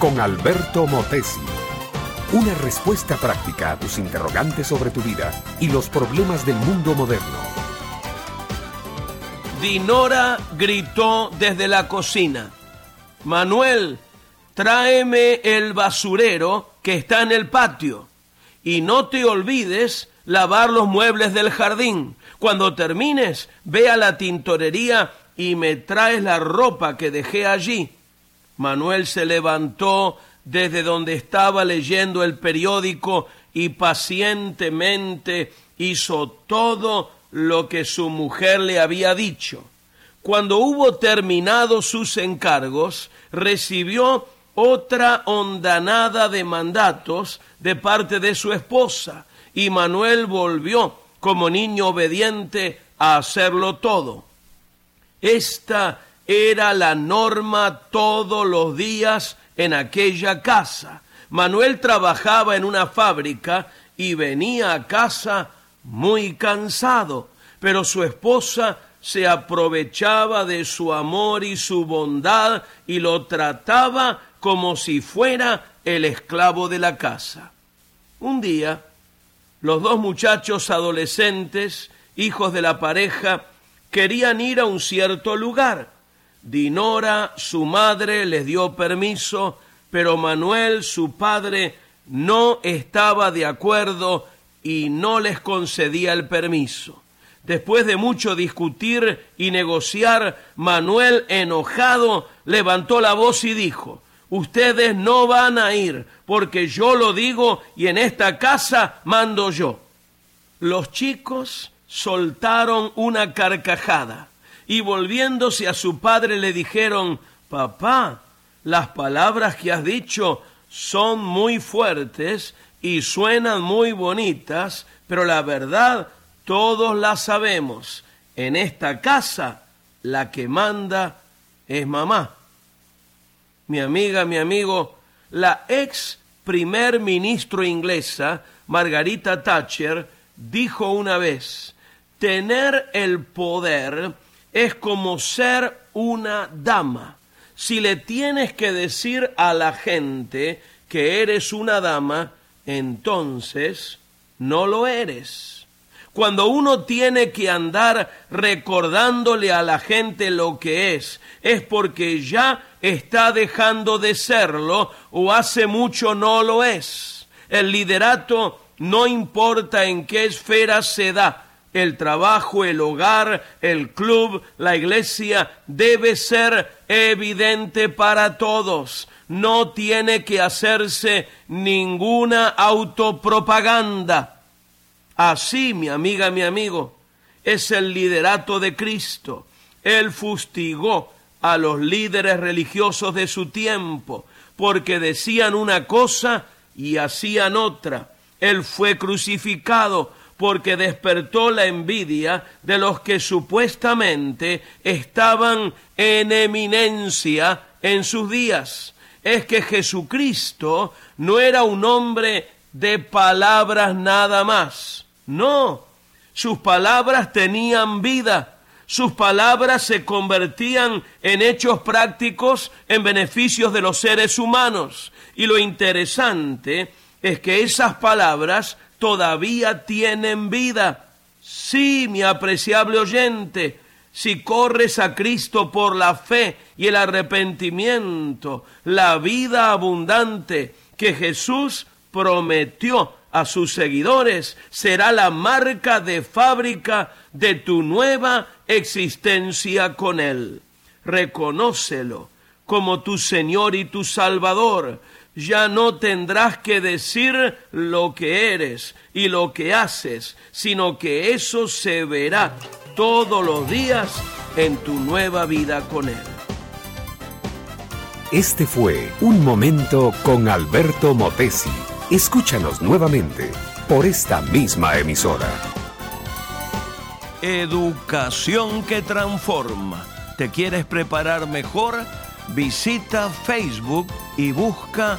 con Alberto Motesi. Una respuesta práctica a tus interrogantes sobre tu vida y los problemas del mundo moderno. Dinora gritó desde la cocina. Manuel, tráeme el basurero que está en el patio. Y no te olvides lavar los muebles del jardín. Cuando termines, ve a la tintorería y me traes la ropa que dejé allí. Manuel se levantó desde donde estaba leyendo el periódico y pacientemente hizo todo lo que su mujer le había dicho. Cuando hubo terminado sus encargos, recibió otra hondanada de mandatos de parte de su esposa, y Manuel volvió como niño obediente a hacerlo todo. Esta era la norma todos los días en aquella casa. Manuel trabajaba en una fábrica y venía a casa muy cansado, pero su esposa se aprovechaba de su amor y su bondad y lo trataba como si fuera el esclavo de la casa. Un día, los dos muchachos adolescentes, hijos de la pareja, querían ir a un cierto lugar. Dinora, su madre, les dio permiso, pero Manuel, su padre, no estaba de acuerdo y no les concedía el permiso. Después de mucho discutir y negociar, Manuel, enojado, levantó la voz y dijo, Ustedes no van a ir, porque yo lo digo y en esta casa mando yo. Los chicos soltaron una carcajada y volviéndose a su padre le dijeron, Papá, las palabras que has dicho son muy fuertes y suenan muy bonitas, pero la verdad todos la sabemos. En esta casa la que manda es mamá. Mi amiga, mi amigo, la ex primer ministro inglesa, Margarita Thatcher, dijo una vez, tener el poder es como ser una dama. Si le tienes que decir a la gente que eres una dama, entonces no lo eres. Cuando uno tiene que andar recordándole a la gente lo que es, es porque ya está dejando de serlo o hace mucho no lo es. El liderato no importa en qué esfera se da, el trabajo, el hogar, el club, la iglesia, debe ser evidente para todos. No tiene que hacerse ninguna autopropaganda. Así, mi amiga, mi amigo, es el liderato de Cristo. Él fustigó a los líderes religiosos de su tiempo porque decían una cosa y hacían otra. Él fue crucificado porque despertó la envidia de los que supuestamente estaban en eminencia en sus días. Es que Jesucristo no era un hombre de palabras nada más. No, sus palabras tenían vida, sus palabras se convertían en hechos prácticos en beneficios de los seres humanos. Y lo interesante es que esas palabras todavía tienen vida. Sí, mi apreciable oyente, si corres a Cristo por la fe y el arrepentimiento, la vida abundante que Jesús prometió a sus seguidores será la marca de fábrica de tu nueva existencia con Él. Reconócelo como tu Señor y tu Salvador ya no tendrás que decir lo que eres y lo que haces, sino que eso se verá todos los días en tu nueva vida con Él. Este fue Un Momento con Alberto Motesi. Escúchanos nuevamente por esta misma emisora. Educación que transforma. ¿Te quieres preparar mejor? Visita Facebook y busca